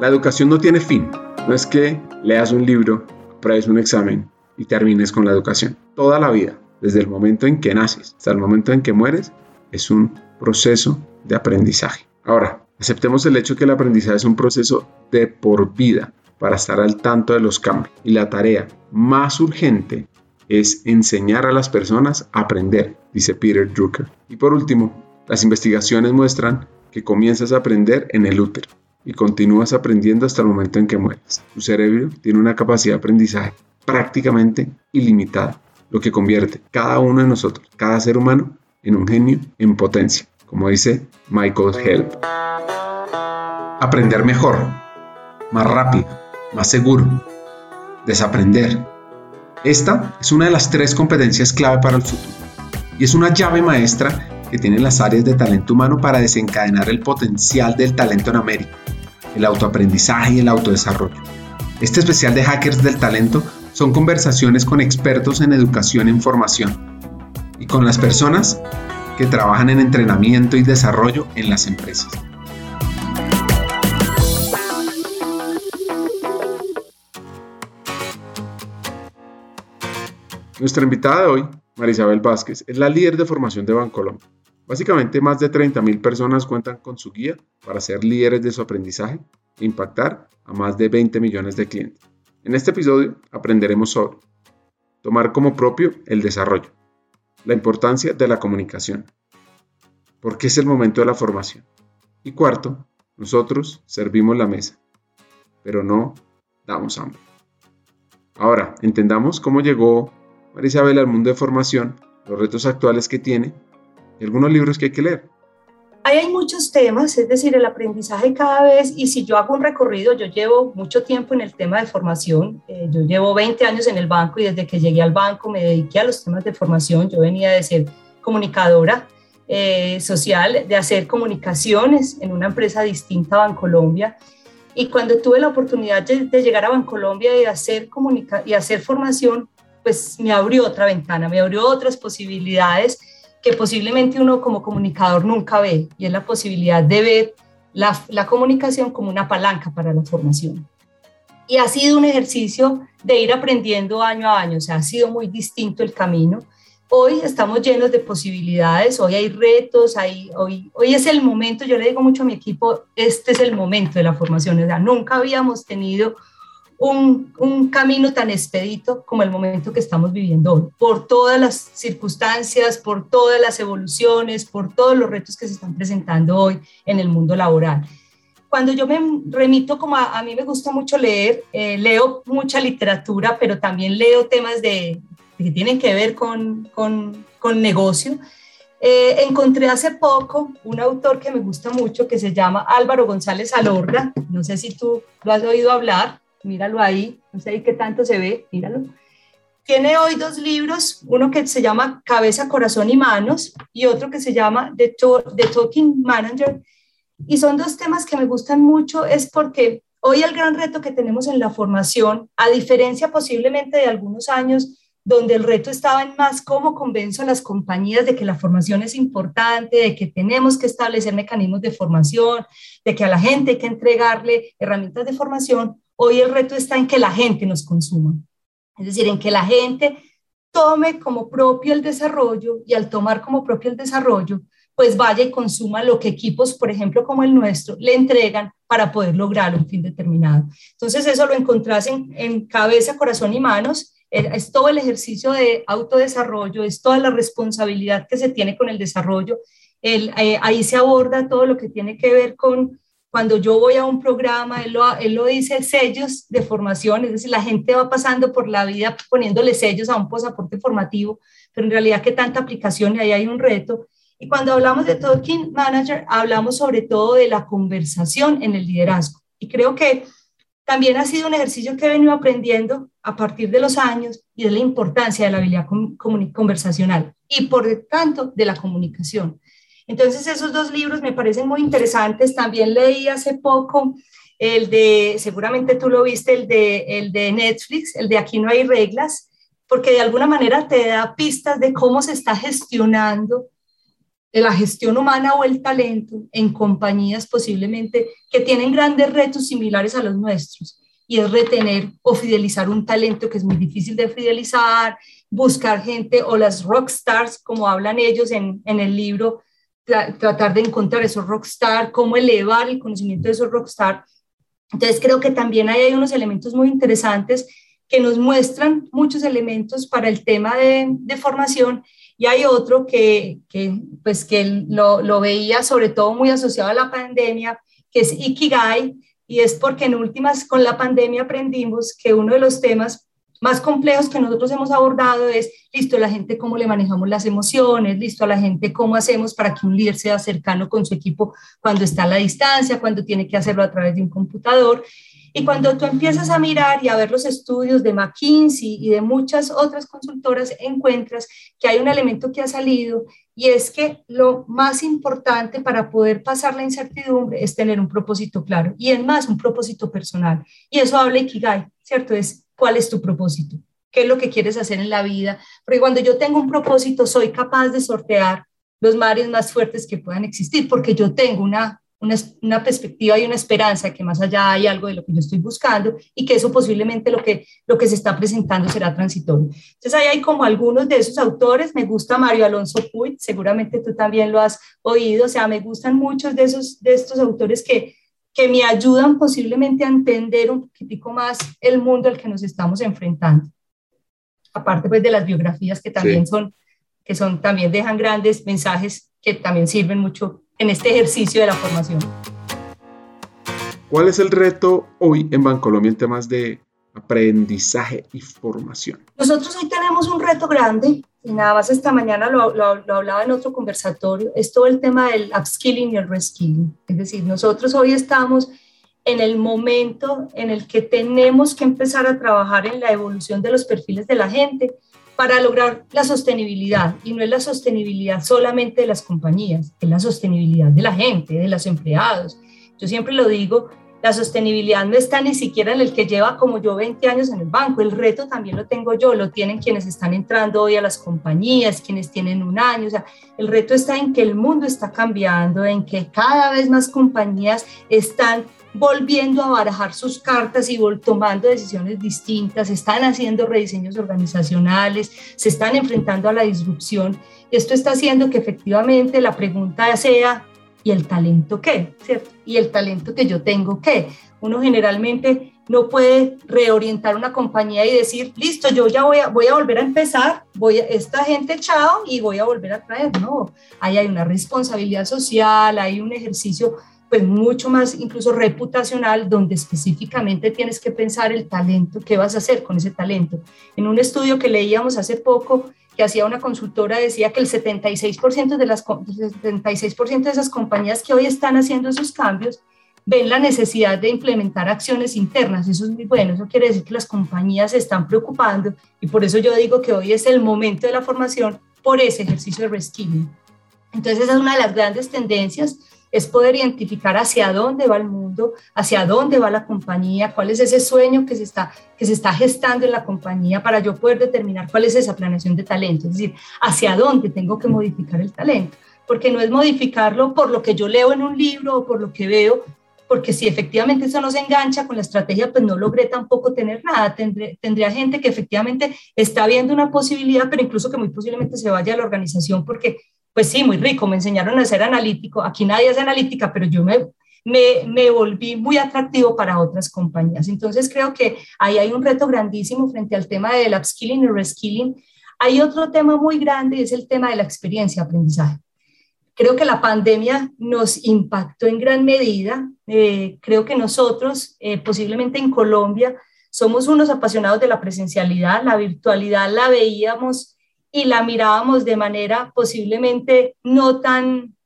La educación no tiene fin. No es que leas un libro, apruebes un examen y termines con la educación. Toda la vida, desde el momento en que naces hasta el momento en que mueres, es un proceso de aprendizaje. Ahora, aceptemos el hecho que el aprendizaje es un proceso de por vida para estar al tanto de los cambios. Y la tarea más urgente es enseñar a las personas a aprender, dice Peter Drucker. Y por último, las investigaciones muestran que comienzas a aprender en el útero y continúas aprendiendo hasta el momento en que mueres. Tu cerebro tiene una capacidad de aprendizaje prácticamente ilimitada, lo que convierte cada uno de nosotros, cada ser humano, en un genio en potencia, como dice Michael Help. Aprender mejor, más rápido, más seguro, desaprender. Esta es una de las tres competencias clave para el futuro y es una llave maestra que tienen las áreas de talento humano para desencadenar el potencial del talento en América, el autoaprendizaje y el autodesarrollo. Este especial de Hackers del Talento son conversaciones con expertos en educación e información y con las personas que trabajan en entrenamiento y desarrollo en las empresas. Nuestra invitada de hoy, Marisabel Vázquez, es la líder de formación de Bancolombia. Básicamente, más de 30.000 personas cuentan con su guía para ser líderes de su aprendizaje e impactar a más de 20 millones de clientes. En este episodio aprenderemos sobre tomar como propio el desarrollo, la importancia de la comunicación, por qué es el momento de la formación y cuarto, nosotros servimos la mesa, pero no damos hambre. Ahora, entendamos cómo llegó Marisabel al mundo de formación, los retos actuales que tiene algunos libros que hay que leer. Ahí hay muchos temas, es decir, el aprendizaje cada vez, y si yo hago un recorrido, yo llevo mucho tiempo en el tema de formación, eh, yo llevo 20 años en el banco y desde que llegué al banco me dediqué a los temas de formación, yo venía de ser comunicadora eh, social, de hacer comunicaciones en una empresa distinta a Bancolombia, y cuando tuve la oportunidad de, de llegar a Bancolombia y hacer, y hacer formación, pues me abrió otra ventana, me abrió otras posibilidades, que posiblemente uno como comunicador nunca ve, y es la posibilidad de ver la, la, comunicación como una palanca para la formación. Y ha sido un ejercicio de ir aprendiendo año a año, o sea, ha sido muy distinto el camino. Hoy estamos llenos de posibilidades, hoy hay retos, hay, hoy, hoy es el momento, yo le digo mucho a mi equipo, este es el momento de la formación, o sea, nunca habíamos tenido un, camino tan expedito como el momento que estamos viviendo hoy, por todas las circunstancias, por todas las evoluciones, por todos los retos que se están presentando hoy en el mundo laboral. Cuando yo me remito, como a, mí me gusta mucho leer, eh, leo mucha literatura, pero también leo temas de, que tienen que ver con, con, con negocio. Eh, encontré hace poco un autor que me gusta mucho que se llama Álvaro González Alorda, no sé si tú lo has oído hablar, míralo ahí, no sé qué tanto se ve, míralo. Tiene hoy dos libros, uno que se llama Cabeza, Corazón y Manos y otro que se llama The, Talking Manager. Y son dos temas que me gustan mucho, es porque hoy el gran reto que tenemos en la formación, a diferencia posiblemente de algunos años donde el reto estaba en más cómo convenzo a las compañías de que la formación es importante, de que tenemos que establecer mecanismos de formación, de que a la gente hay que entregarle herramientas de formación. Hoy el reto está en que la gente nos consuma, es decir, en que la gente tome como propio el desarrollo y al tomar como propio el desarrollo, pues vaya y consuma lo que equipos, por ejemplo, como el nuestro, le entregan para poder lograr un fin determinado. Entonces, eso lo encontrás en, en cabeza, corazón y manos. Es todo el ejercicio de autodesarrollo, es toda la responsabilidad que se tiene con el desarrollo. Eh, ahí se aborda todo lo que tiene que ver con cuando yo voy a un programa, él lo, él lo, dice, sellos de formación, es decir, la gente va pasando por la vida poniéndole sellos a un pasaporte formativo, pero en realidad que tanta aplicación y ahí hay un reto. Y cuando hablamos de Talking Manager, hablamos sobre todo de la conversación en el liderazgo. Y creo que también ha sido un ejercicio que he venido aprendiendo a partir de los años y de la importancia de la habilidad conversacional y por tanto de la comunicación. Entonces esos dos libros me parecen muy interesantes. También leí hace poco el de, seguramente tú lo viste, el de, el de Netflix, el de Aquí no hay reglas, porque de alguna manera te da pistas de cómo se está gestionando la gestión humana o el talento en compañías posiblemente que tienen grandes retos similares a los nuestros y es retener o fidelizar un talento que es muy difícil de fidelizar, buscar gente o las rock stars, como hablan ellos en, en el libro, tratar de encontrar esos rockstar, cómo elevar el conocimiento de esos rockstar. Entonces creo que también hay unos elementos muy interesantes que nos muestran muchos elementos para el tema de, de formación y hay otro que, que pues que lo, lo, veía sobre todo muy asociado a la pandemia, que es Ikigai, y es porque en últimas con la pandemia aprendimos que uno de los temas más complejos que nosotros hemos abordado es, listo, la gente cómo le manejamos las emociones, listo, a la gente cómo hacemos para que un líder sea cercano con su equipo cuando está a la distancia, cuando tiene que hacerlo a través de un computador. Y cuando tú empiezas a mirar y a ver los estudios de McKinsey y de muchas otras consultoras, encuentras que hay un elemento que ha salido y es que lo más importante para poder pasar la incertidumbre es tener un propósito claro y es más un propósito personal. Y eso habla Ikigai, ¿cierto? Es cuál es tu propósito, qué es lo que quieres hacer en la vida. Porque cuando yo tengo un propósito soy capaz de sortear los mares más fuertes que puedan existir porque yo tengo una una, perspectiva y una esperanza que más allá hay algo de lo que yo estoy buscando y que eso posiblemente lo que, lo que se está presentando será transitorio. Entonces ahí hay como algunos de esos autores, me gusta Mario Alonso Puig, seguramente tú también lo has oído, o sea, me gustan muchos de, esos, de estos autores que, que me ayudan posiblemente a entender un poquitico más el mundo al que nos estamos enfrentando. Aparte pues de las biografías que también son, que son, también dejan grandes mensajes que también sirven mucho en este ejercicio de la formación. ¿Cuál es el reto hoy en Bancolombia en temas de aprendizaje y formación? Nosotros hoy tenemos un reto grande y nada más esta mañana lo, lo, hablaba en otro conversatorio, es todo el tema del upskilling y el reskilling. Es decir, nosotros hoy estamos en el momento en el que tenemos que empezar a trabajar en la evolución de los perfiles de la gente para lograr la sostenibilidad. Y no es la sostenibilidad solamente de las compañías, es la sostenibilidad de la gente, de los empleados. Yo siempre lo digo, la sostenibilidad no está ni siquiera en el que lleva como yo 20 años en el banco, el reto también lo tengo yo, lo tienen quienes están entrando hoy a las compañías, quienes tienen un año, o sea, el reto está en que el mundo está cambiando, en que cada vez más compañías están volviendo a barajar sus cartas y tomando decisiones distintas, están haciendo rediseños organizacionales, se están enfrentando a la disrupción. Esto está haciendo que efectivamente la pregunta sea, ¿y el talento qué? ¿Y el talento que yo tengo qué? Uno generalmente no puede reorientar una compañía y decir, listo, yo ya voy a, voy a volver a empezar, voy a, esta gente chao y voy a volver a traer. No, ahí hay una responsabilidad social, hay un ejercicio pues mucho más incluso reputacional, donde específicamente tienes que pensar el talento, qué vas a hacer con ese talento. En un estudio que leíamos hace poco, que hacía una consultora, decía que el 76% de, las, 76 de esas compañías que hoy están haciendo esos cambios ven la necesidad de implementar acciones internas. Eso es muy bueno, eso quiere decir que las compañías se están preocupando y por eso yo digo que hoy es el momento de la formación por ese ejercicio de reskilling. Entonces esa es una de las grandes tendencias es poder identificar hacia dónde va el mundo, hacia dónde va la compañía, cuál es ese sueño que se está, que se está gestando en la compañía para yo poder determinar cuál es esa planeación de talento, es decir, hacia dónde tengo que modificar el talento, porque no es modificarlo por lo que yo leo en un libro o por lo que veo, porque si efectivamente eso no se engancha con la estrategia, pues no logré tampoco tener nada. Tendría gente que efectivamente está viendo una posibilidad, pero incluso que muy posiblemente se vaya a la organización porque pues sí, muy rico, me enseñaron a ser analítico, aquí nadie hace analítica, pero yo me, me, me, volví muy atractivo para otras compañías. Entonces creo que ahí hay un reto grandísimo frente al tema del upskilling y reskilling. Hay otro tema muy grande y es el tema de la experiencia aprendizaje. Creo que la pandemia nos impactó en gran medida. Eh, creo que nosotros, eh, posiblemente en Colombia, somos unos apasionados de la presencialidad. La virtualidad la veíamos y la mirábamos de manera posiblemente no tan,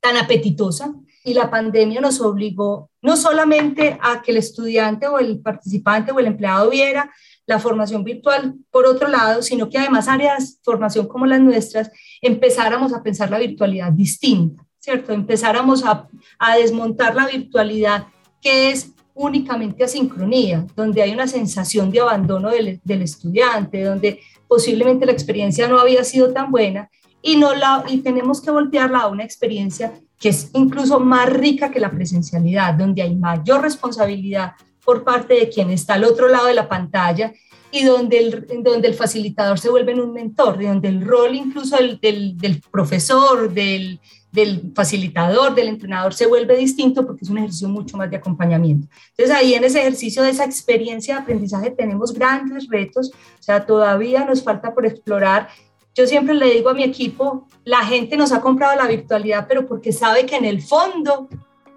tan apetitosa. Y la pandemia nos obligó no solamente a que el estudiante o el participante o el empleado viera la formación virtual por otro lado, sino que además áreas de formación como las nuestras empezáramos a pensar la virtualidad distinta, ¿cierto? Empezáramos a, a desmontar la virtualidad que es únicamente a sincronía, donde hay una sensación de abandono del, estudiante, donde posiblemente la experiencia no había sido tan buena y, no la, y tenemos que voltearla a una experiencia que es incluso más rica que la presencialidad, donde hay mayor responsabilidad por parte de quien está al otro lado de la pantalla y donde el, donde el facilitador se vuelve un mentor, de donde el rol incluso del, del, profesor, del, del, facilitador, del entrenador se vuelve distinto porque es un ejercicio mucho más de acompañamiento. Entonces ahí en ese ejercicio de esa experiencia de aprendizaje tenemos grandes retos, o sea, todavía nos falta por explorar yo siempre le digo a mi equipo, la gente nos ha comprado la virtualidad, pero porque sabe que en el fondo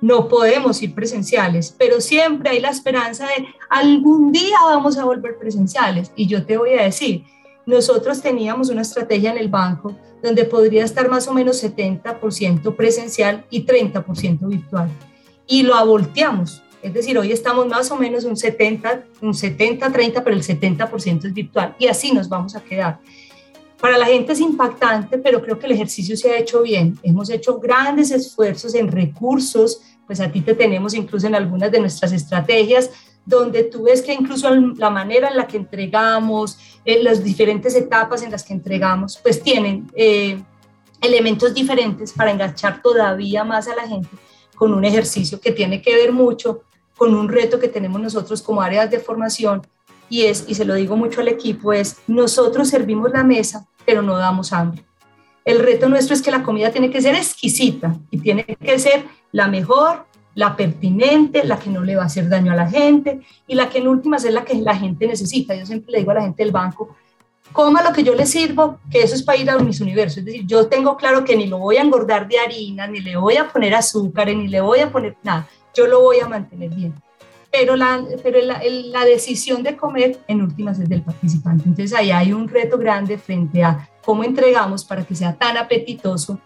no podemos ir presenciales, pero siempre hay la esperanza de algún día vamos a volver presenciales. Y yo te voy a decir, nosotros teníamos una estrategia en el banco donde podría estar más o menos 70% presencial y 30% virtual. Y lo volteamos. Es decir, hoy estamos más o menos un 70, un 70, 30, pero el 70% es virtual. Y así nos vamos a quedar. Para la gente es impactante, pero creo que el ejercicio se ha hecho bien. Hemos hecho grandes esfuerzos en recursos, pues a ti te tenemos incluso en algunas de nuestras estrategias, donde tú ves que incluso la manera en la que entregamos, en las diferentes etapas en las que entregamos, pues tienen eh, elementos diferentes para enganchar todavía más a la gente con un ejercicio que tiene que ver mucho con un reto que tenemos nosotros como áreas de formación y es, y se lo digo mucho al equipo, es nosotros servimos la mesa, pero no damos hambre. El reto nuestro es que la comida tiene que ser exquisita y tiene que ser la mejor, la pertinente, la que no le va a hacer daño a la gente y la que en últimas es la que la gente necesita. Yo siempre le digo a la gente del banco, coma lo que yo le sirvo, que eso es para ir a mis universos. Es decir, yo tengo claro que ni lo voy a engordar de harina, ni le voy a poner azúcar, ni le voy a poner nada. Yo lo voy a mantener bien pero, la, pero la, la, decisión de comer en últimas es del participante. Entonces ahí hay un reto grande frente a cómo entregamos para que sea tan apetitoso,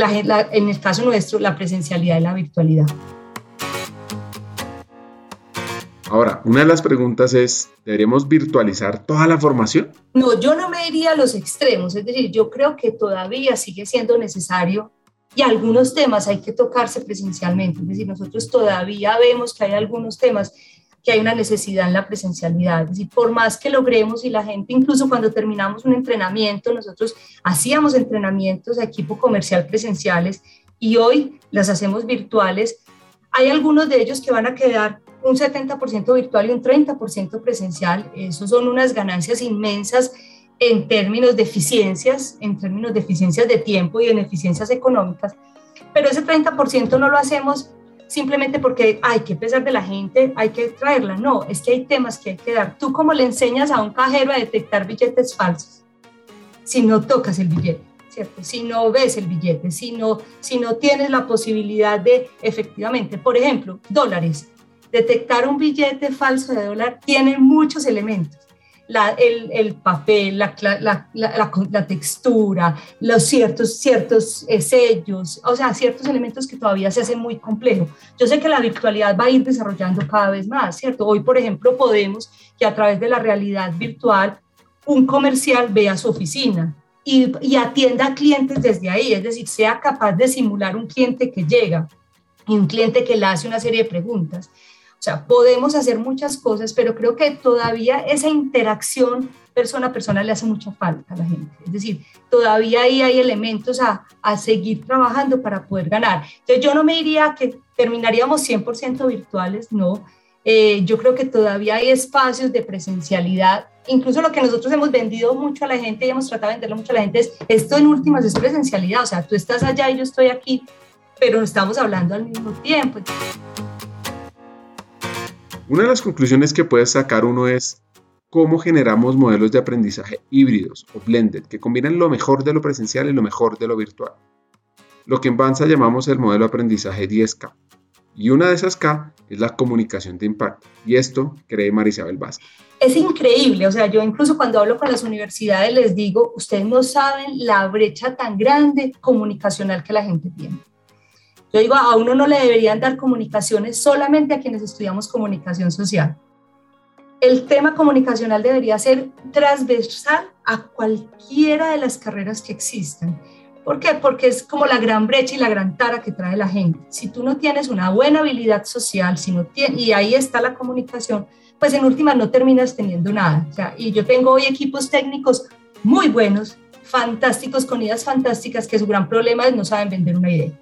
la, en el caso nuestro, la presencialidad y la virtualidad. Ahora, una de las preguntas es, ¿deberíamos virtualizar toda la formación? No, yo no me iría a los extremos, es decir, yo creo que todavía sigue siendo necesario y algunos temas hay que tocarse presencialmente. Es decir, nosotros todavía vemos que hay algunos temas que hay una necesidad en la presencialidad. Es decir, por más que logremos y la gente, incluso cuando terminamos un entrenamiento, nosotros hacíamos entrenamientos a equipo comercial presenciales y hoy las hacemos virtuales. Hay algunos de ellos que van a quedar un 70% virtual y un 30% presencial. Eso son unas ganancias inmensas en términos de eficiencias, en términos de eficiencias de tiempo y en eficiencias económicas, pero ese 30% no lo hacemos simplemente porque hay que pesar de la gente, hay que traerla. No, es que hay temas que hay que dar. Tú como le enseñas a un cajero a detectar billetes falsos, si no tocas el billete, ¿cierto? Si no ves el billete, si no, si no tienes la posibilidad de efectivamente, por ejemplo, dólares. Detectar un billete falso de dólar tiene muchos elementos el, papel, la, la, textura, los ciertos, ciertos eh, sellos, o sea, ciertos elementos que todavía se hacen muy complejo. Yo sé que la virtualidad va a ir desarrollando cada vez más, ¿cierto? Hoy, por ejemplo, podemos que a través de la realidad virtual un comercial vea su oficina, y, y, atienda a clientes desde ahí, es decir, sea capaz de simular un cliente que llega y un cliente que le hace una serie de preguntas. O sea, podemos hacer muchas cosas, pero creo que todavía esa interacción persona a persona le hace mucha falta a la gente. Es decir, todavía ahí hay elementos a, a seguir trabajando para poder ganar. Entonces, yo no me diría que terminaríamos 100% virtuales, no. Eh, yo creo que todavía hay espacios de presencialidad. Incluso lo que nosotros hemos vendido mucho a la gente y hemos tratado de venderlo mucho a la gente es, esto en últimas es presencialidad, o sea, tú estás allá y yo estoy aquí, pero estamos hablando al mismo tiempo. Una de las conclusiones que puede sacar uno es cómo generamos modelos de aprendizaje híbridos o blended que combinan lo mejor de lo presencial y lo mejor de lo virtual. Lo que en Banza llamamos el modelo de aprendizaje 10K. Y una de esas K es la comunicación de impacto. Y esto cree Marisabel Vázquez. Es increíble, o sea, yo incluso cuando hablo con las universidades les digo, ustedes no saben la brecha tan grande comunicacional que la gente tiene. Yo digo, a uno no le deberían dar comunicaciones solamente a quienes estudiamos comunicación social. El tema comunicacional debería ser transversal a cualquiera de las carreras que existan. ¿Por qué? Porque es como la gran brecha y la gran tara que trae la gente. Si tú no tienes una buena habilidad social, si no y ahí está la comunicación, pues en última no terminas teniendo nada. O sea, y yo tengo hoy equipos técnicos muy buenos, fantásticos con ideas fantásticas que su gran problema es no saben vender una idea.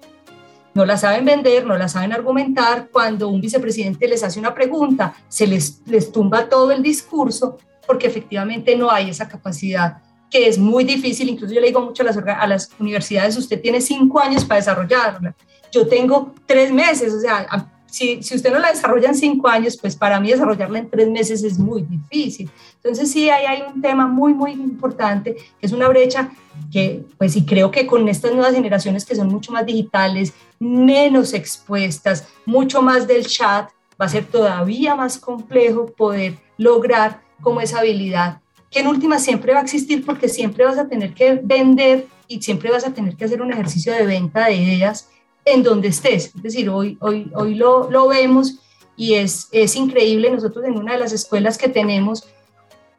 No la saben vender, no la saben argumentar. Cuando un vicepresidente les hace una pregunta, se les, les tumba todo el discurso porque efectivamente no hay esa capacidad que es muy difícil. Incluso yo le digo mucho a las, a las universidades, usted tiene cinco años para desarrollarla. Yo tengo tres meses, o sea, si, si, usted no la desarrolla en cinco años, pues para mí desarrollarla en tres meses es muy difícil. Entonces sí, ahí hay un tema muy, muy importante, que es una brecha que, pues sí, creo que con estas nuevas generaciones que son mucho más digitales, menos expuestas, mucho más del chat, va a ser todavía más complejo poder lograr como esa habilidad, que en última siempre va a existir porque siempre vas a tener que vender y siempre vas a tener que hacer un ejercicio de venta de ideas en donde estés. Es decir, hoy, hoy, hoy lo, lo vemos y es, es increíble. Nosotros en una de las escuelas que tenemos,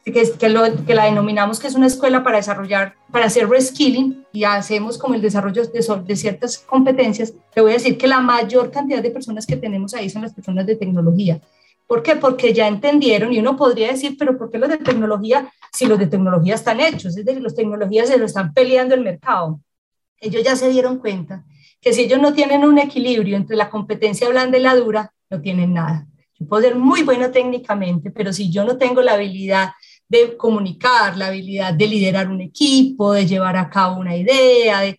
que, que, lo, que la denominamos que es una escuela para desarrollar, para hacer reskilling y hacemos como el desarrollo de, de ciertas competencias, te voy a decir que la mayor cantidad de personas que tenemos ahí son las personas de tecnología. ¿Por qué? Porque ya entendieron y uno podría decir, pero ¿por qué los de tecnología, si los de tecnología están hechos? Es decir, los de tecnología se lo están peleando el mercado. Ellos ya se dieron cuenta que si ellos no tienen un equilibrio entre la competencia blanda y la dura, no tienen nada. Yo puedo ser muy bueno técnicamente, pero si yo no tengo la habilidad de comunicar, la habilidad de liderar un equipo, de llevar a cabo una idea, de,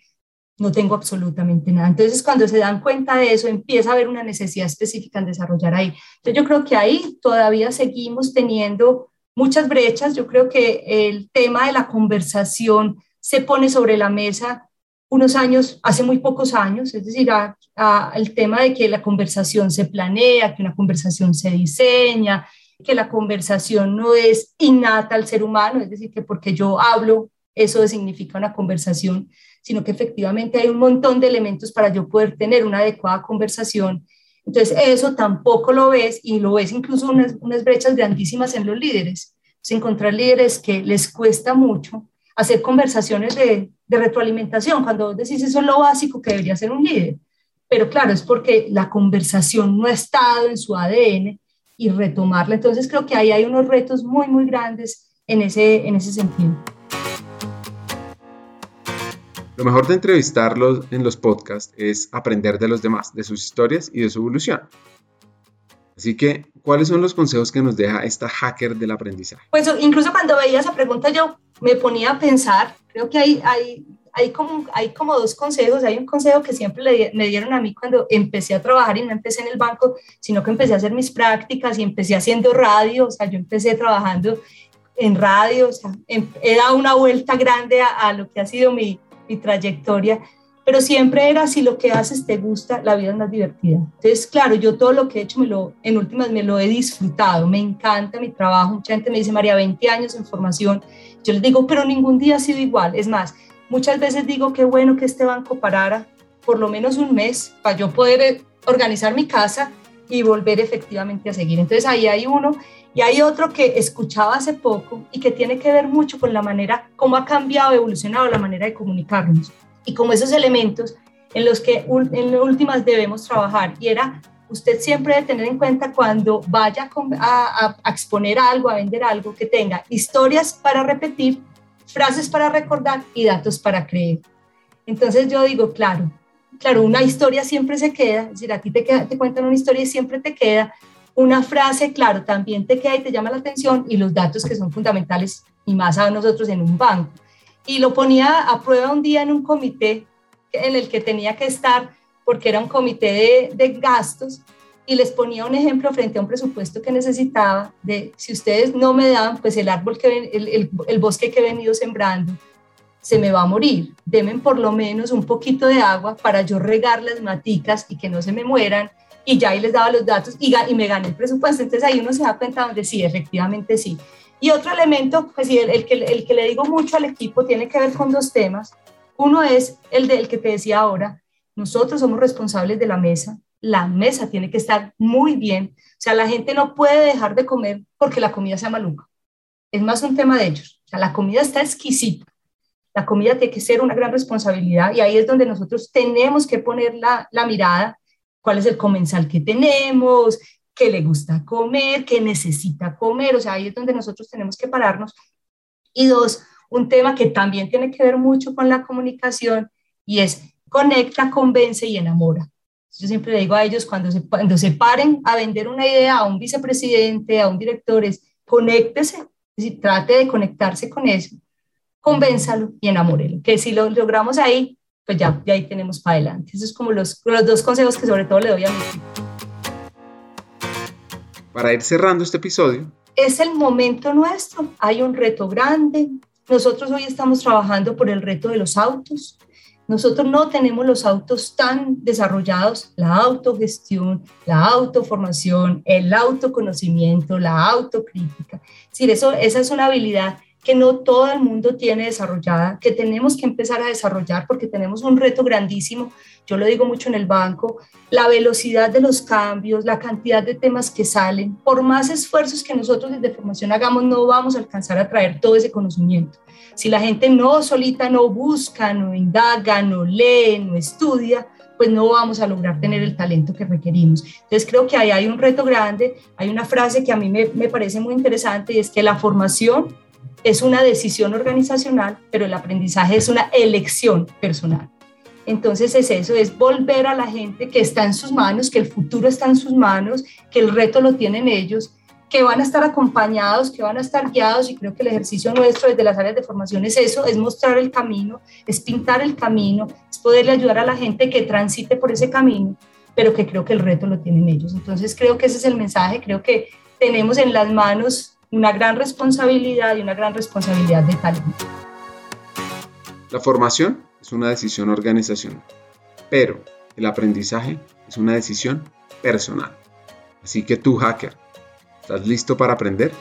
no tengo absolutamente nada. Entonces, cuando se dan cuenta de eso, empieza a haber una necesidad específica en desarrollar ahí. Entonces, yo creo que ahí todavía seguimos teniendo muchas brechas. Yo creo que el tema de la conversación se pone sobre la mesa unos años, hace muy pocos años, es decir, el tema de que la conversación se planea, que una conversación se diseña, que la conversación no es innata al ser humano, es decir, que porque yo hablo, eso significa una conversación, sino que efectivamente hay un montón de elementos para yo poder tener una adecuada conversación. Entonces, eso tampoco lo ves y lo ves incluso unas, unas brechas grandísimas en los líderes. Es encontrar líderes que les cuesta mucho hacer conversaciones de, de retroalimentación, cuando decís eso es lo básico que debería ser un líder. Pero claro, es porque la conversación no ha estado en su ADN y retomarla. Entonces creo que ahí hay unos retos muy, muy grandes en ese, en ese sentido. Lo mejor de entrevistarlos en los podcasts es aprender de los demás, de sus historias y de su evolución. Así que, ¿cuáles son los consejos que nos deja esta hacker del aprendizaje? Pues incluso cuando veía esa pregunta yo me ponía a pensar, creo que hay, hay, hay, como, hay como dos consejos. Hay un consejo que siempre le, me dieron a mí cuando empecé a trabajar y no empecé en el banco, sino que empecé a hacer mis prácticas y empecé haciendo radio. O sea, yo empecé trabajando en radio, o sea, em, he dado una vuelta grande a, lo que ha sido mi trayectoria pero siempre era si lo que haces te gusta, la vida es más divertida. Entonces, claro, yo todo lo que he hecho, me lo, en últimas me lo he disfrutado, me encanta mi trabajo. Mucha gente me dice, María, 20 años en formación. Yo les digo, pero ningún día ha sido igual. Es más, muchas veces digo, qué bueno que este banco parara por lo menos un mes para yo poder eh, organizar mi casa y volver efectivamente a seguir. Entonces ahí hay uno y hay otro que escuchaba hace poco y que tiene que ver mucho con la manera, cómo ha cambiado, evolucionado la manera de comunicarnos y como esos elementos en los que en últimas debemos trabajar. Y era usted siempre debe tener en cuenta cuando vaya a, exponer algo, a vender algo, que tenga historias para repetir, frases para recordar y datos para creer. Entonces yo digo, claro, claro, una historia siempre se queda, es decir, a ti te, queda, te cuentan una historia y siempre te queda, una frase, claro, también te queda y te llama la atención y los datos que son fundamentales y más a nosotros en un banco y lo ponía a prueba un día en un comité en el que tenía que estar porque era un comité de, de gastos y les ponía un ejemplo frente a un presupuesto que necesitaba de si ustedes no me dan, pues el árbol que el, el, el, bosque que he venido sembrando se me va a morir. Demen por lo menos un poquito de agua para yo regar las maticas y que no se me mueran. Y ya ahí les daba los datos y, y me gané el presupuesto. Entonces ahí uno se da cuenta donde sí, efectivamente sí. Y otro elemento, pues sí, el, que, el que le digo mucho al equipo tiene que ver con dos temas. Uno es el del que te decía ahora, nosotros somos responsables de la mesa, la mesa tiene que estar muy bien, o sea, la gente no puede dejar de comer porque la comida sea maluca. Es más un tema de ellos. O sea, la comida está exquisita. La comida tiene que ser una gran responsabilidad y ahí es donde nosotros tenemos que poner la, la mirada, cuál es el comensal que tenemos, que le gusta comer, que necesita comer, o sea, ahí es donde nosotros tenemos que pararnos. Y dos, un tema que también tiene que ver mucho con la comunicación y es conecta, convence y enamora. Yo siempre le digo a ellos cuando se, cuando se paren a vender una idea a un vicepresidente, a un director, es conéctese, es decir, trate de conectarse con eso, convénzalo y enamórelo. Que si lo logramos ahí, pues ya, ya ahí tenemos para adelante. Esos es como los, los dos consejos que sobre todo le doy a mi. Para ir cerrando este episodio. Es el momento nuestro, hay un reto grande. Nosotros hoy estamos trabajando por el reto de los autos. Nosotros no tenemos los autos tan desarrollados, la autogestión, la autoformación, el autoconocimiento, la autocrítica. Es decir, eso, esa es una habilidad que no todo el mundo tiene desarrollada, que tenemos que empezar a desarrollar porque tenemos un reto grandísimo. Yo lo digo mucho en el banco, la velocidad de los cambios, la cantidad de temas que salen, por más esfuerzos que nosotros desde formación hagamos, no vamos a alcanzar a traer todo ese conocimiento. Si la gente no solita no busca, no indaga, no lee, no estudia, pues no vamos a lograr tener el talento que requerimos. Entonces creo que ahí hay un reto grande. Hay una frase que a mí me, me parece muy interesante y es que la formación es una decisión organizacional, pero el aprendizaje es una elección personal. Entonces es eso, es volver a la gente que está en sus manos, que el futuro está en sus manos, que el reto lo tienen ellos que van a estar acompañados, que van a estar guiados y creo que el ejercicio nuestro desde las áreas de formación es eso, es mostrar el camino, es pintar el camino, es poderle ayudar a la gente que transite por ese camino, pero que creo que el reto lo tienen ellos. Entonces creo que ese es el mensaje, creo que tenemos en las manos una gran responsabilidad y una gran responsabilidad de talento. La formación es una decisión organizacional, pero el aprendizaje es una decisión personal. Así que tú, hacker, ¿Estás listo para aprender?